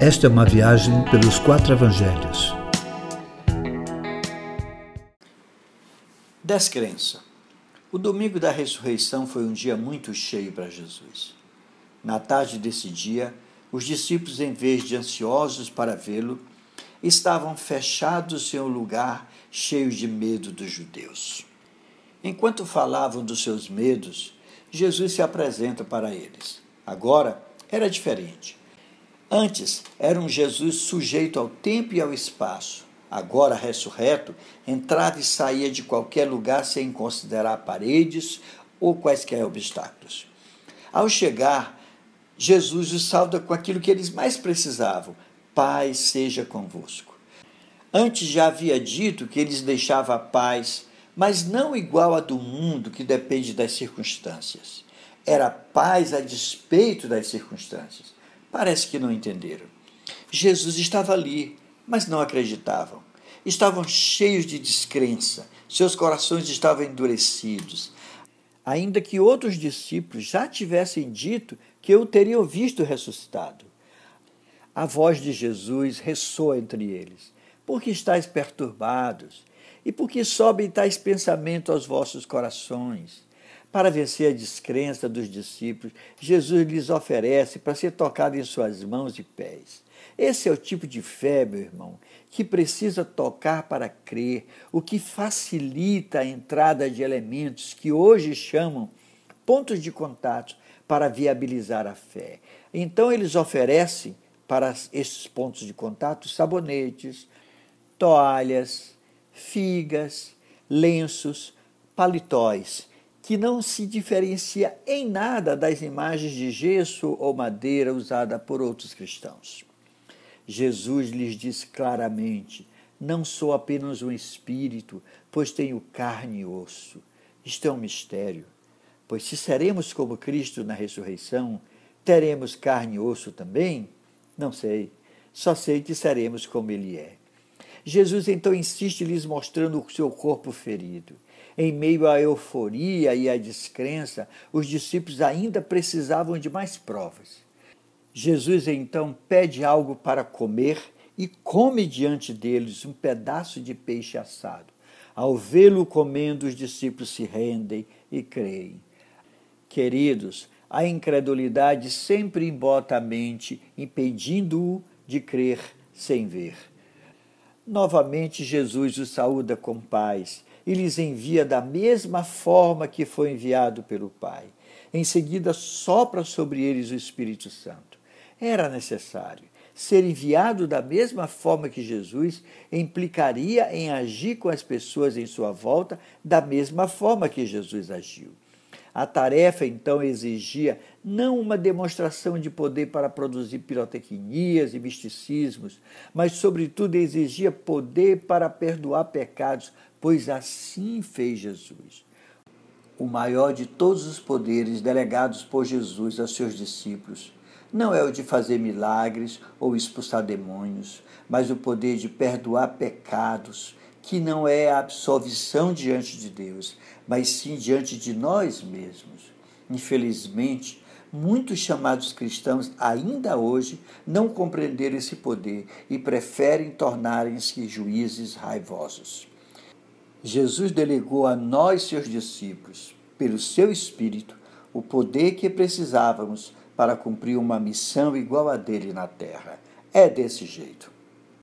Esta é uma viagem pelos quatro evangelhos. Descrença. O domingo da ressurreição foi um dia muito cheio para Jesus. Na tarde desse dia, os discípulos, em vez de ansiosos para vê-lo, estavam fechados em um lugar cheio de medo dos judeus. Enquanto falavam dos seus medos, Jesus se apresenta para eles. Agora era diferente. Antes era um Jesus sujeito ao tempo e ao espaço. Agora, ressurreto, entrava e saía de qualquer lugar sem considerar paredes ou quaisquer obstáculos. Ao chegar, Jesus os salda com aquilo que eles mais precisavam: paz seja convosco. Antes já havia dito que eles deixava a paz, mas não igual a do mundo que depende das circunstâncias. Era paz a despeito das circunstâncias. Parece que não entenderam. Jesus estava ali, mas não acreditavam. Estavam cheios de descrença, seus corações estavam endurecidos. Ainda que outros discípulos já tivessem dito que o teriam visto ressuscitado. A voz de Jesus ressoa entre eles. Por que estáis perturbados? E por que sobem tais pensamentos aos vossos corações? Para vencer a descrença dos discípulos, Jesus lhes oferece para ser tocado em suas mãos e pés. Esse é o tipo de fé, meu irmão, que precisa tocar para crer, o que facilita a entrada de elementos que hoje chamam pontos de contato para viabilizar a fé. Então, eles oferecem para esses pontos de contato sabonetes, toalhas, figas, lenços, palitóis que não se diferencia em nada das imagens de gesso ou madeira usada por outros cristãos. Jesus lhes diz claramente: Não sou apenas um espírito, pois tenho carne e osso. Isto é um mistério, pois se seremos como Cristo na ressurreição, teremos carne e osso também? Não sei, só sei que seremos como Ele é. Jesus então insiste lhes mostrando o seu corpo ferido. Em meio à euforia e à descrença, os discípulos ainda precisavam de mais provas. Jesus então pede algo para comer e come diante deles um pedaço de peixe assado. Ao vê-lo comendo, os discípulos se rendem e creem. Queridos, a incredulidade sempre embota a mente, impedindo-o de crer sem ver. Novamente, Jesus os saúda com paz e lhes envia da mesma forma que foi enviado pelo Pai. Em seguida, sopra sobre eles o Espírito Santo. Era necessário. Ser enviado da mesma forma que Jesus implicaria em agir com as pessoas em sua volta da mesma forma que Jesus agiu. A tarefa então exigia não uma demonstração de poder para produzir pirotecnias e misticismos, mas, sobretudo, exigia poder para perdoar pecados, pois assim fez Jesus. O maior de todos os poderes delegados por Jesus aos seus discípulos não é o de fazer milagres ou expulsar demônios, mas o poder de perdoar pecados, que não é a absolvição diante de Deus, mas sim diante de nós mesmos. Infelizmente, muitos chamados cristãos ainda hoje não compreenderam esse poder e preferem tornarem-se juízes raivosos. Jesus delegou a nós, seus discípulos, pelo seu Espírito, o poder que precisávamos para cumprir uma missão igual a dele na terra. É desse jeito.